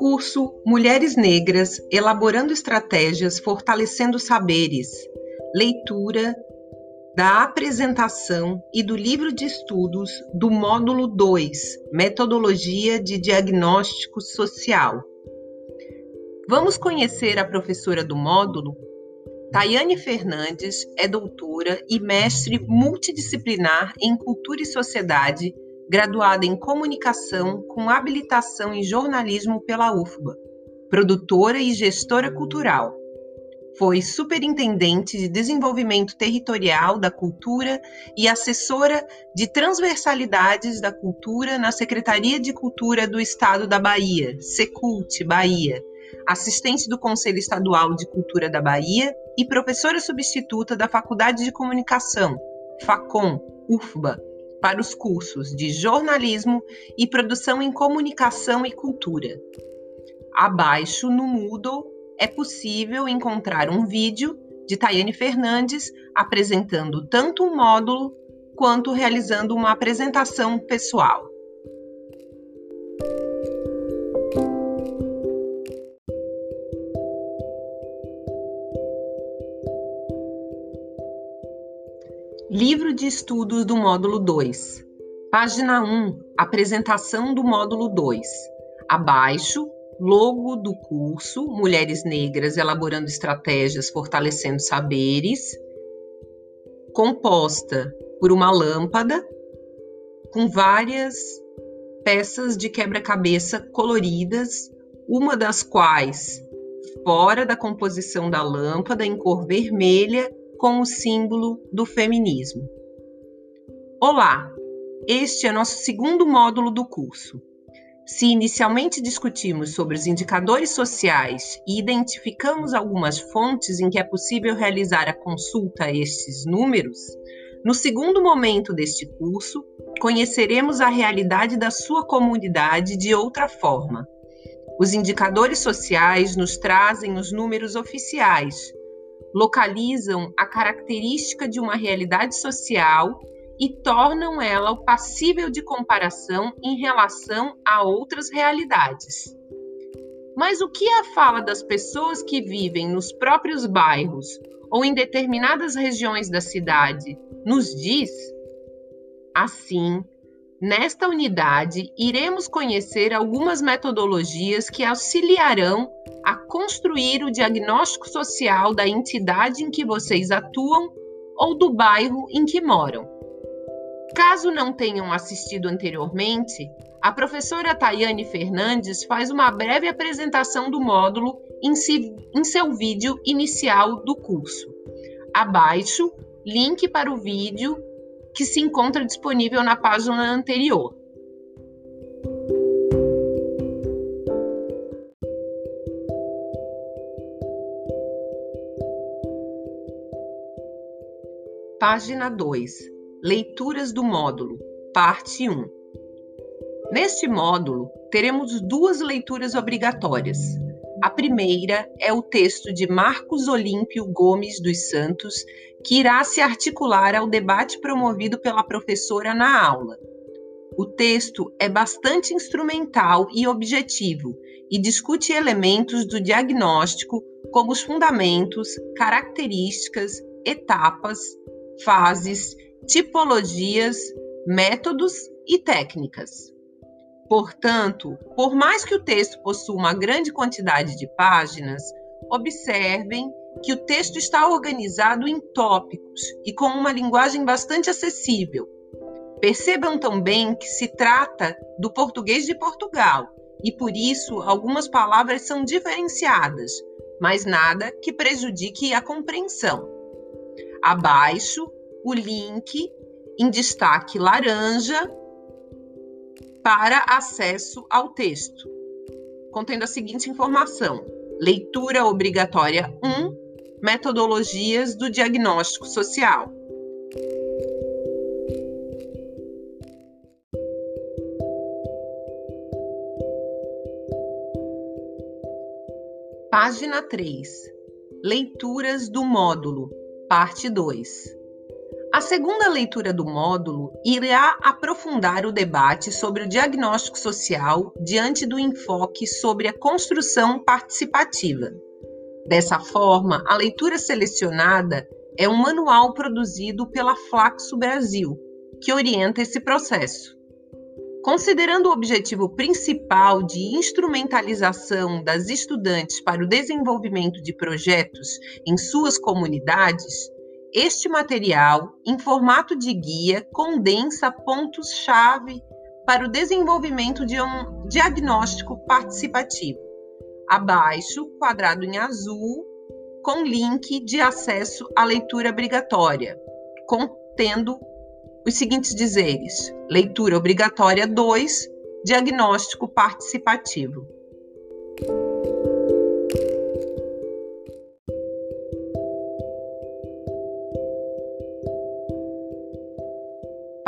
Curso Mulheres Negras Elaborando Estratégias Fortalecendo Saberes. Leitura da apresentação e do livro de estudos do módulo 2, Metodologia de Diagnóstico Social. Vamos conhecer a professora do módulo? Tayane Fernandes é doutora e mestre multidisciplinar em Cultura e Sociedade graduada em comunicação com habilitação em jornalismo pela UFBA, produtora e gestora cultural. Foi superintendente de desenvolvimento territorial da cultura e assessora de transversalidades da cultura na Secretaria de Cultura do Estado da Bahia, Secult, Bahia, assistente do Conselho Estadual de Cultura da Bahia e professora substituta da Faculdade de Comunicação, FACOM, UFBA, para os cursos de jornalismo e produção em comunicação e cultura. Abaixo no Moodle é possível encontrar um vídeo de Tayane Fernandes apresentando tanto um módulo quanto realizando uma apresentação pessoal. Livro de estudos do módulo 2. Página 1. Apresentação do módulo 2. Abaixo, logo do curso Mulheres Negras Elaborando Estratégias Fortalecendo Saberes, composta por uma lâmpada com várias peças de quebra-cabeça coloridas, uma das quais fora da composição da lâmpada em cor vermelha com o símbolo do feminismo. Olá, este é nosso segundo módulo do curso. Se inicialmente discutimos sobre os indicadores sociais e identificamos algumas fontes em que é possível realizar a consulta a estes números, no segundo momento deste curso, conheceremos a realidade da sua comunidade de outra forma. Os indicadores sociais nos trazem os números oficiais, localizam a característica de uma realidade social e tornam ela passível de comparação em relação a outras realidades. Mas o que a fala das pessoas que vivem nos próprios bairros ou em determinadas regiões da cidade nos diz? Assim, Nesta unidade, iremos conhecer algumas metodologias que auxiliarão a construir o diagnóstico social da entidade em que vocês atuam ou do bairro em que moram. Caso não tenham assistido anteriormente, a professora Tayane Fernandes faz uma breve apresentação do módulo em, si, em seu vídeo inicial do curso. Abaixo, link para o vídeo que se encontra disponível na página anterior. Página 2. Leituras do módulo, parte 1. Neste módulo, teremos duas leituras obrigatórias. A primeira é o texto de Marcos Olímpio Gomes dos Santos, que irá se articular ao debate promovido pela professora na aula. O texto é bastante instrumental e objetivo e discute elementos do diagnóstico, como os fundamentos, características, etapas, fases, tipologias, métodos e técnicas. Portanto, por mais que o texto possua uma grande quantidade de páginas, observem que o texto está organizado em tópicos e com uma linguagem bastante acessível. Percebam também que se trata do português de Portugal e por isso algumas palavras são diferenciadas, mas nada que prejudique a compreensão. Abaixo, o link em destaque laranja para acesso ao texto, contendo a seguinte informação: leitura obrigatória 1, metodologias do diagnóstico social. Página 3. Leituras do módulo, parte 2. A segunda leitura do módulo irá aprofundar o debate sobre o diagnóstico social diante do enfoque sobre a construção participativa. Dessa forma, a leitura selecionada é um manual produzido pela Flaxo Brasil, que orienta esse processo. Considerando o objetivo principal de instrumentalização das estudantes para o desenvolvimento de projetos em suas comunidades, este material, em formato de guia, condensa pontos-chave para o desenvolvimento de um diagnóstico participativo. Abaixo, quadrado em azul, com link de acesso à leitura obrigatória, contendo os seguintes dizeres: leitura obrigatória 2, diagnóstico participativo.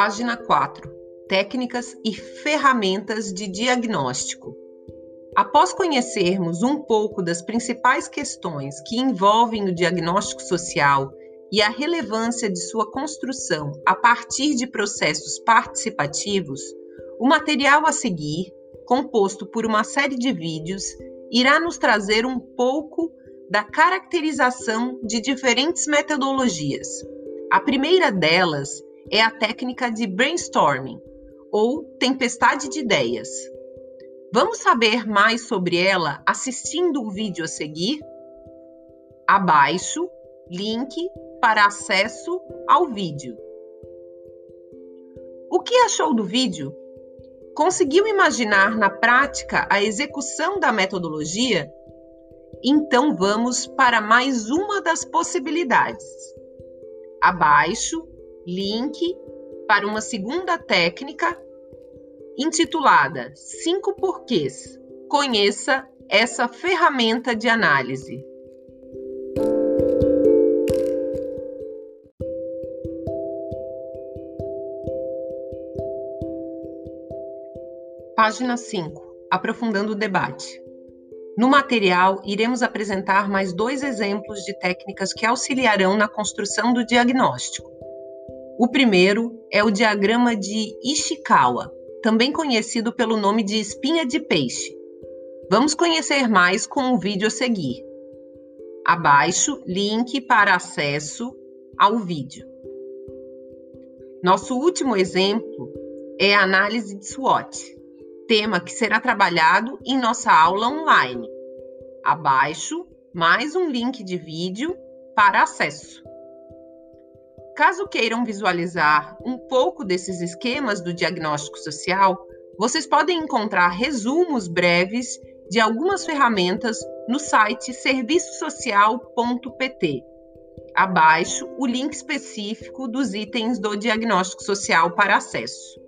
Página 4. Técnicas e ferramentas de diagnóstico. Após conhecermos um pouco das principais questões que envolvem o diagnóstico social e a relevância de sua construção a partir de processos participativos, o material a seguir, composto por uma série de vídeos, irá nos trazer um pouco da caracterização de diferentes metodologias. A primeira delas é a técnica de brainstorming, ou tempestade de ideias. Vamos saber mais sobre ela assistindo o vídeo a seguir? Abaixo, link para acesso ao vídeo. O que achou do vídeo? Conseguiu imaginar na prática a execução da metodologia? Então vamos para mais uma das possibilidades. Abaixo, link para uma segunda técnica intitulada Cinco Porquês. Conheça essa ferramenta de análise. Página 5. Aprofundando o debate. No material, iremos apresentar mais dois exemplos de técnicas que auxiliarão na construção do diagnóstico. O primeiro é o diagrama de Ishikawa, também conhecido pelo nome de espinha de peixe. Vamos conhecer mais com o vídeo a seguir. Abaixo, link para acesso ao vídeo. Nosso último exemplo é a análise de SWOT, tema que será trabalhado em nossa aula online. Abaixo, mais um link de vídeo para acesso. Caso queiram visualizar um pouco desses esquemas do diagnóstico social, vocês podem encontrar resumos breves de algumas ferramentas no site serviçosocial.pt. Abaixo, o link específico dos itens do diagnóstico social para acesso.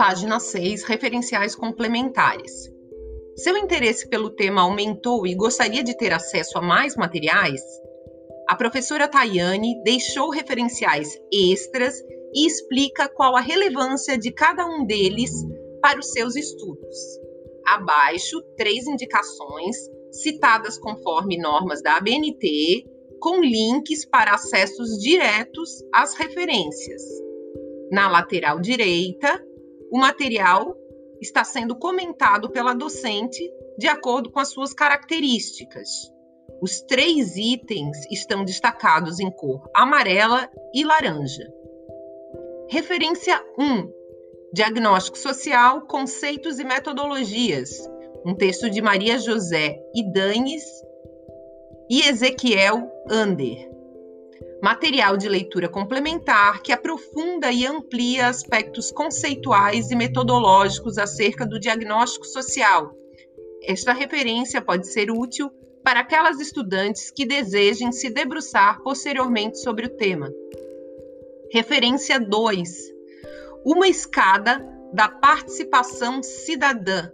Página 6, referenciais complementares. Seu interesse pelo tema aumentou e gostaria de ter acesso a mais materiais? A professora Tayane deixou referenciais extras e explica qual a relevância de cada um deles para os seus estudos. Abaixo, três indicações, citadas conforme normas da ABNT, com links para acessos diretos às referências. Na lateral direita, o material está sendo comentado pela docente de acordo com as suas características. Os três itens estão destacados em cor amarela e laranja. Referência 1: Diagnóstico Social, Conceitos e Metodologias. Um texto de Maria José Idanes e Ezequiel Ander material de leitura complementar que aprofunda e amplia aspectos conceituais e metodológicos acerca do diagnóstico social. Esta referência pode ser útil para aquelas estudantes que desejem se debruçar posteriormente sobre o tema. Referência 2: Uma escada da participação cidadã,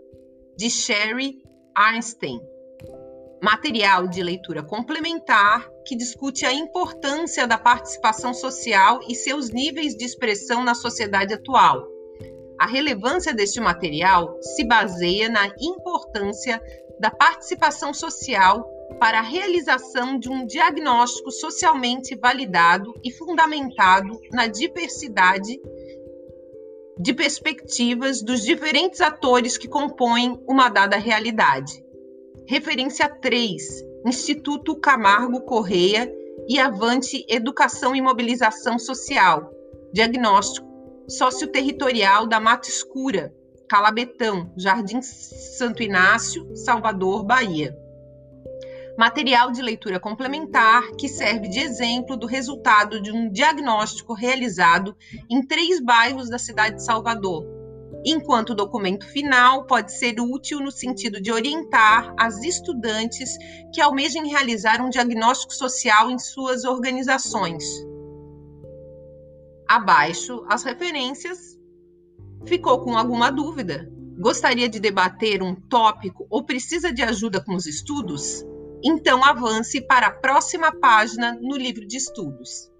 de Sherry Einstein material de leitura complementar que discute a importância da participação social e seus níveis de expressão na sociedade atual. A relevância deste material se baseia na importância da participação social para a realização de um diagnóstico socialmente validado e fundamentado na diversidade de perspectivas dos diferentes atores que compõem uma dada realidade. Referência 3, Instituto Camargo Correia e Avante Educação e Mobilização Social, Diagnóstico Socioterritorial da Mata Escura, Calabetão, Jardim Santo Inácio, Salvador, Bahia. Material de leitura complementar que serve de exemplo do resultado de um diagnóstico realizado em três bairros da cidade de Salvador, enquanto o documento final pode ser útil no sentido de orientar as estudantes que almejem realizar um diagnóstico social em suas organizações. Abaixo as referências. Ficou com alguma dúvida? Gostaria de debater um tópico ou precisa de ajuda com os estudos? Então avance para a próxima página no livro de estudos.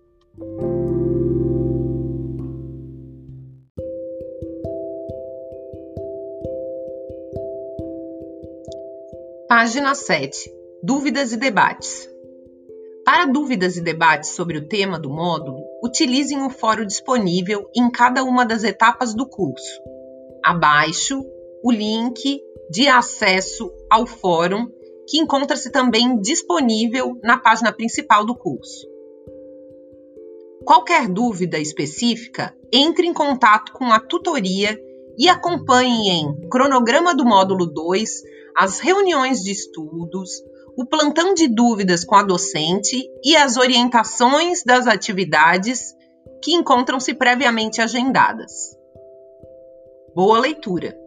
Página 7. Dúvidas e debates. Para dúvidas e debates sobre o tema do módulo, utilizem o fórum disponível em cada uma das etapas do curso. Abaixo, o link de acesso ao fórum, que encontra-se também disponível na página principal do curso. Qualquer dúvida específica, entre em contato com a tutoria e acompanhe em cronograma do módulo 2 as reuniões de estudos, o plantão de dúvidas com a docente e as orientações das atividades que encontram-se previamente agendadas. Boa leitura!